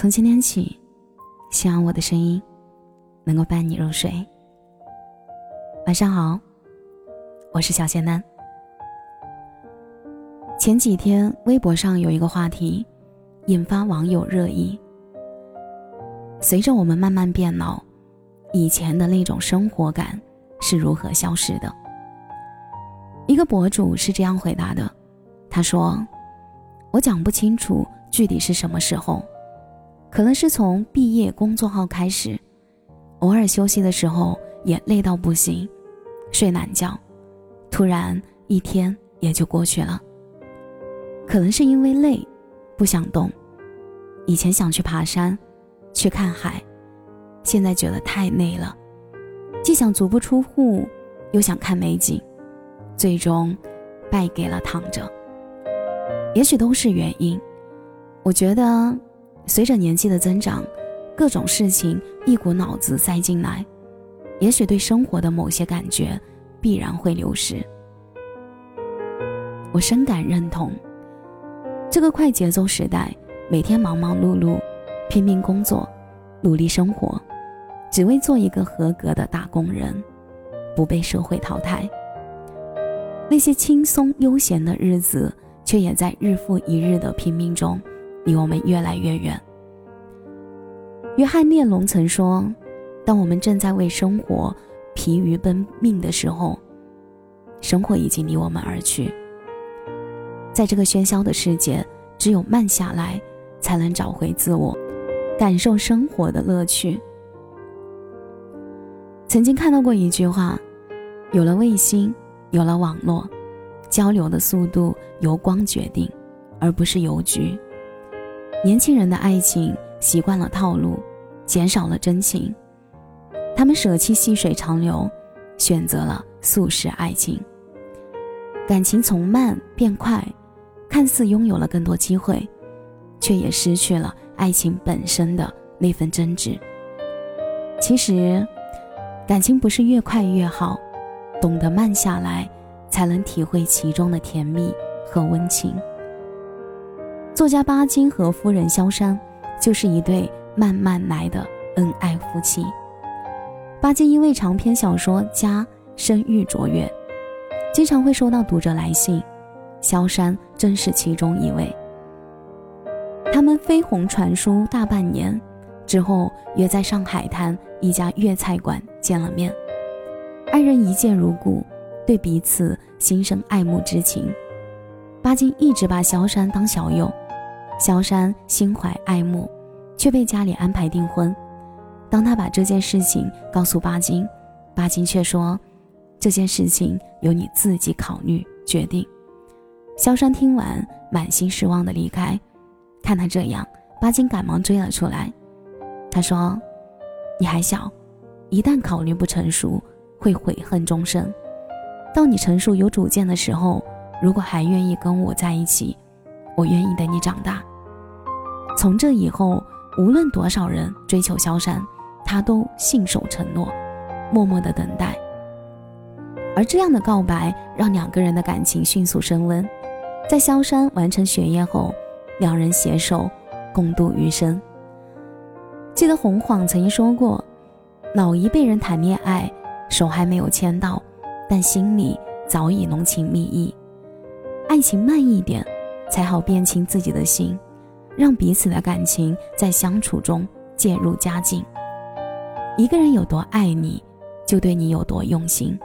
从今天起，希望我的声音能够伴你入睡。晚上好，我是小仙丹。前几天微博上有一个话题，引发网友热议。随着我们慢慢变老，以前的那种生活感是如何消失的？一个博主是这样回答的：“他说，我讲不清楚具体是什么时候，可能是从毕业工作后开始，偶尔休息的时候也累到不行，睡懒觉，突然一天也就过去了。”可能是因为累，不想动。以前想去爬山，去看海，现在觉得太累了，既想足不出户，又想看美景，最终败给了躺着。也许都是原因。我觉得，随着年纪的增长，各种事情一股脑子塞进来，也许对生活的某些感觉必然会流失。我深感认同。这个快节奏时代，每天忙忙碌碌，拼命工作，努力生活，只为做一个合格的打工人，不被社会淘汰。那些轻松悠闲的日子，却也在日复一日的拼命中，离我们越来越远。约翰列侬曾说：“当我们正在为生活疲于奔命的时候，生活已经离我们而去。”在这个喧嚣的世界，只有慢下来，才能找回自我，感受生活的乐趣。曾经看到过一句话：“有了卫星，有了网络，交流的速度由光决定，而不是邮局。”年轻人的爱情习惯了套路，减少了真情，他们舍弃细水长流，选择了速食爱情。感情从慢变快。看似拥有了更多机会，却也失去了爱情本身的那份真挚。其实，感情不是越快越好，懂得慢下来，才能体会其中的甜蜜和温情。作家巴金和夫人萧珊就是一对慢慢来的恩爱夫妻。巴金因为长篇小说《家》声誉卓越，经常会收到读者来信。萧山正是其中一位。他们飞鸿传书大半年之后，约在上海滩一家粤菜馆见了面。二人一见如故，对彼此心生爱慕之情。巴金一直把萧山当小友，萧山心怀爱慕，却被家里安排订婚。当他把这件事情告诉巴金，巴金却说：“这件事情由你自己考虑决定。”萧山听完，满心失望的离开。看他这样，巴金赶忙追了出来。他说：“你还小，一旦考虑不成熟，会悔恨终生。到你成熟有主见的时候，如果还愿意跟我在一起，我愿意等你长大。”从这以后，无论多少人追求萧山，他都信守承诺，默默的等待。而这样的告白，让两个人的感情迅速升温。在萧山完成学业后，两人携手共度余生。记得洪晃曾经说过：“老一辈人谈恋爱，手还没有牵到，但心里早已浓情蜜意。爱情慢一点，才好辨清自己的心，让彼此的感情在相处中渐入佳境。一个人有多爱你，就对你有多用心。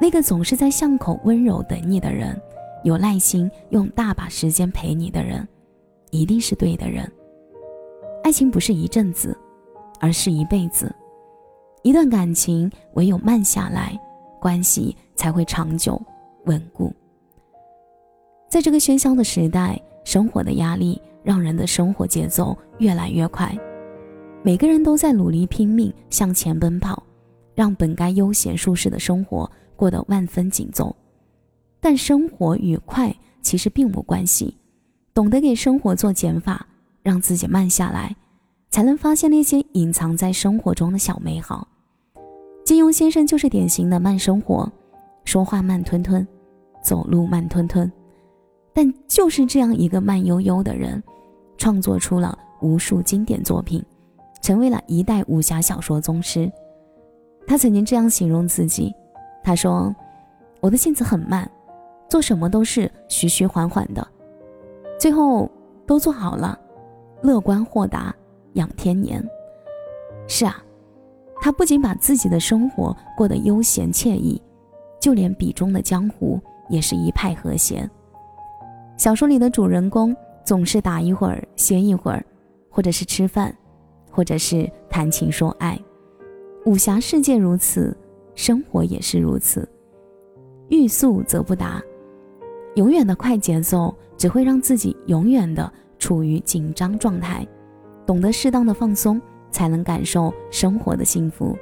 那个总是在巷口温柔等你的人。”有耐心用大把时间陪你的人，一定是对的人。爱情不是一阵子，而是一辈子。一段感情唯有慢下来，关系才会长久稳固。在这个喧嚣的时代，生活的压力让人的生活节奏越来越快，每个人都在努力拼命向前奔跑，让本该悠闲舒适的生活过得万分紧凑。但生活与快其实并无关系，懂得给生活做减法，让自己慢下来，才能发现那些隐藏在生活中的小美好。金庸先生就是典型的慢生活，说话慢吞吞，走路慢吞吞，但就是这样一个慢悠悠的人，创作出了无数经典作品，成为了一代武侠小说宗师。他曾经这样形容自己：“他说，我的性子很慢，做什么都是徐徐缓缓的，最后都做好了，乐观豁达，养天年。”是啊，他不仅把自己的生活过得悠闲惬意，就连笔中的江湖也是一派和谐。小说里的主人公总是打一会儿，歇一会儿，或者是吃饭，或者是谈情说爱。武侠世界如此，生活也是如此。欲速则不达，永远的快节奏只会让自己永远的处于紧张状态。懂得适当的放松，才能感受生活的幸福。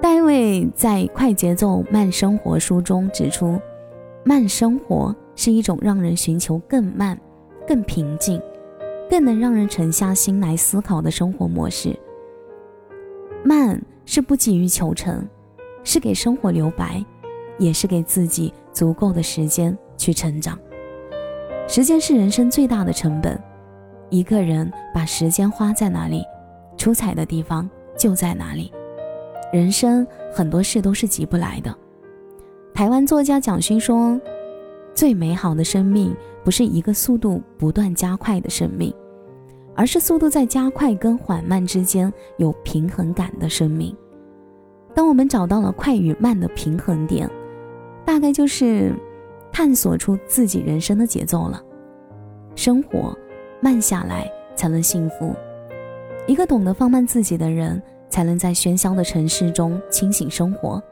戴维在《快节奏慢生活》书中指出，慢生活。是一种让人寻求更慢、更平静、更能让人沉下心来思考的生活模式。慢是不急于求成，是给生活留白，也是给自己足够的时间去成长。时间是人生最大的成本，一个人把时间花在哪里，出彩的地方就在哪里。人生很多事都是急不来的。台湾作家蒋勋说。最美好的生命不是一个速度不断加快的生命，而是速度在加快跟缓慢之间有平衡感的生命。当我们找到了快与慢的平衡点，大概就是探索出自己人生的节奏了。生活慢下来才能幸福。一个懂得放慢自己的人，才能在喧嚣的城市中清醒生活。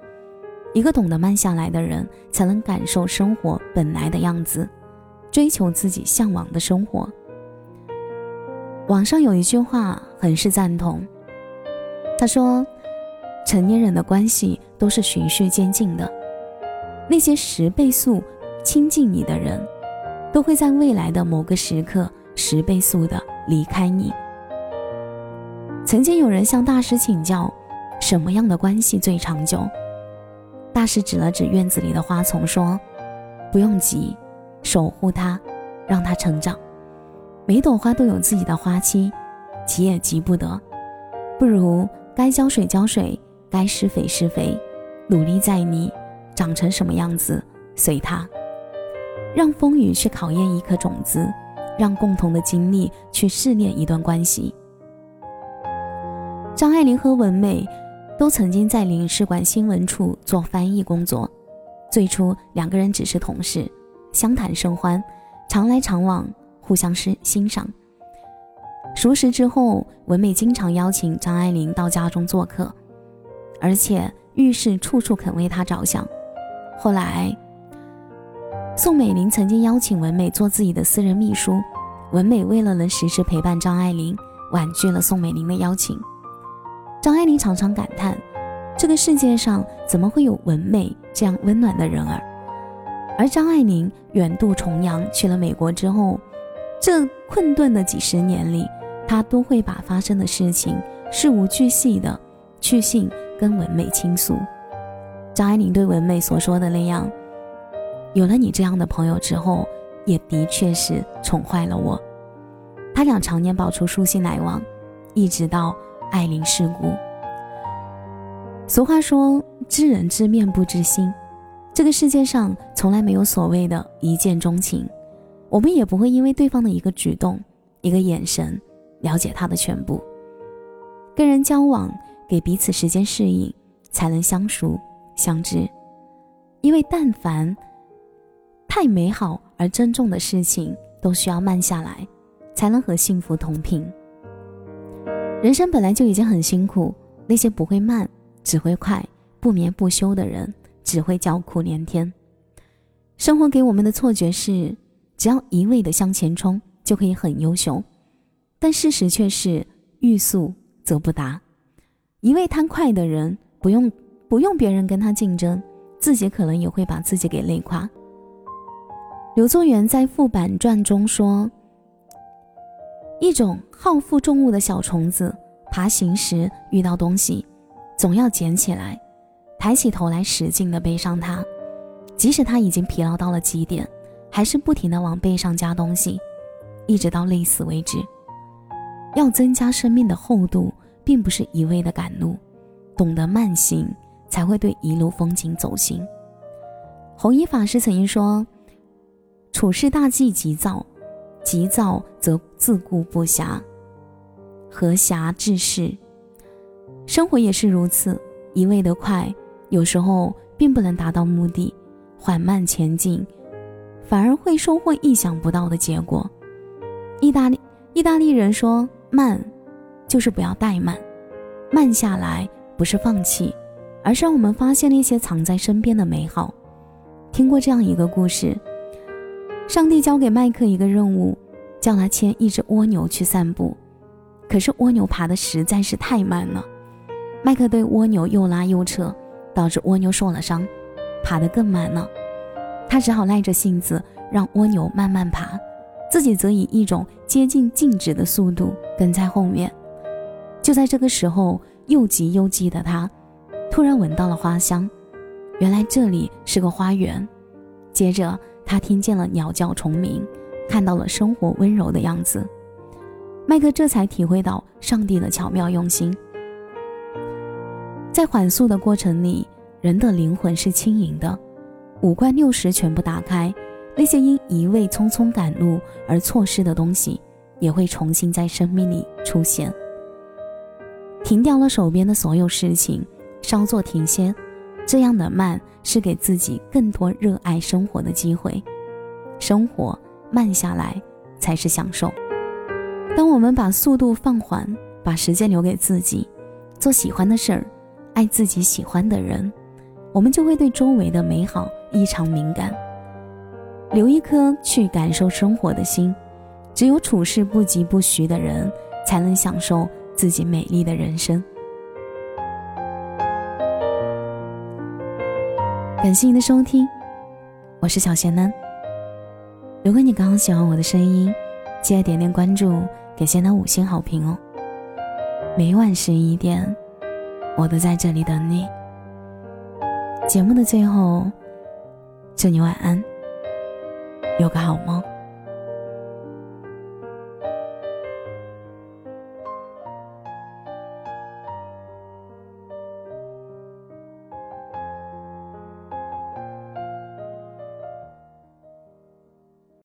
一个懂得慢下来的人，才能感受生活本来的样子，追求自己向往的生活。网上有一句话很是赞同，他说：“成年人的关系都是循序渐进的，那些十倍速亲近你的人，都会在未来的某个时刻十倍速的离开你。”曾经有人向大师请教，什么样的关系最长久？大师指了指院子里的花丛，说：“不用急，守护它，让它成长。每朵花都有自己的花期，急也急不得。不如该浇水浇水，该施肥施肥，努力在你，长成什么样子随它。让风雨去考验一颗种子，让共同的经历去试炼一段关系。”张爱玲和文美。都曾经在领事馆新闻处做翻译工作。最初两个人只是同事，相谈甚欢，常来常往，互相欣欣赏。熟识之后，文美经常邀请张爱玲到家中做客，而且遇事处处肯为她着想。后来，宋美龄曾经邀请文美做自己的私人秘书，文美为了能时时陪伴张爱玲，婉拒了宋美龄的邀请。张爱玲常常感叹：“这个世界上怎么会有文美这样温暖的人儿？”而张爱玲远渡重洋去了美国之后，这困顿的几十年里，她都会把发生的事情事无巨细的去信跟文美倾诉。张爱玲对文美所说的那样：“有了你这样的朋友之后，也的确是宠坏了我。”他俩常年保持书信来往，一直到。爱临世故。俗话说：“知人知面不知心。”这个世界上从来没有所谓的一见钟情，我们也不会因为对方的一个举动、一个眼神，了解他的全部。跟人交往，给彼此时间适应，才能相熟相知。因为但凡太美好而珍重的事情，都需要慢下来，才能和幸福同频。人生本来就已经很辛苦，那些不会慢、只会快、不眠不休的人，只会叫苦连天。生活给我们的错觉是，只要一味的向前冲，就可以很优秀，但事实却是欲速则不达。一味贪快的人，不用不用别人跟他竞争，自己可能也会把自己给累垮。刘作元在《副板传》中说。一种好负重物的小虫子，爬行时遇到东西，总要捡起来，抬起头来使劲地背上它。即使它已经疲劳到了极点，还是不停地往背上加东西，一直到累死为止。要增加生命的厚度，并不是一味的赶路，懂得慢行，才会对一路风景走心。弘一法师曾经说：“处事大忌急躁，急躁则自顾不暇，何暇致事？生活也是如此，一味的快，有时候并不能达到目的；缓慢前进，反而会收获意想不到的结果。”意大利意大利人说：“慢，就是不要怠慢。慢下来不是放弃，而是让我们发现那些藏在身边的美好。”听过这样一个故事：上帝交给麦克一个任务，叫他牵一只蜗牛去散步。可是蜗牛爬的实在是太慢了，麦克对蜗牛又拉又扯，导致蜗牛受了伤，爬得更慢了。他只好耐着性子让蜗牛慢慢爬，自己则以一种接近静止的速度跟在后面。就在这个时候，又急又急的他，突然闻到了花香。原来这里是个花园。接着，他听见了鸟叫虫鸣，看到了生活温柔的样子。麦克这才体会到上帝的巧妙用心。在缓速的过程里，人的灵魂是轻盈的，五官六识全部打开，那些因一味匆匆赶路而错失的东西，也会重新在生命里出现。停掉了手边的所有事情，稍作停歇。这样的慢是给自己更多热爱生活的机会，生活慢下来才是享受。当我们把速度放缓，把时间留给自己，做喜欢的事儿，爱自己喜欢的人，我们就会对周围的美好异常敏感，留一颗去感受生活的心。只有处事不急不徐的人，才能享受自己美丽的人生。感谢您的收听，我是小贤男。如果你刚好喜欢我的声音，记得点点关注，给贤男五星好评哦。每晚十一点，我都在这里等你。节目的最后，祝你晚安，有个好梦。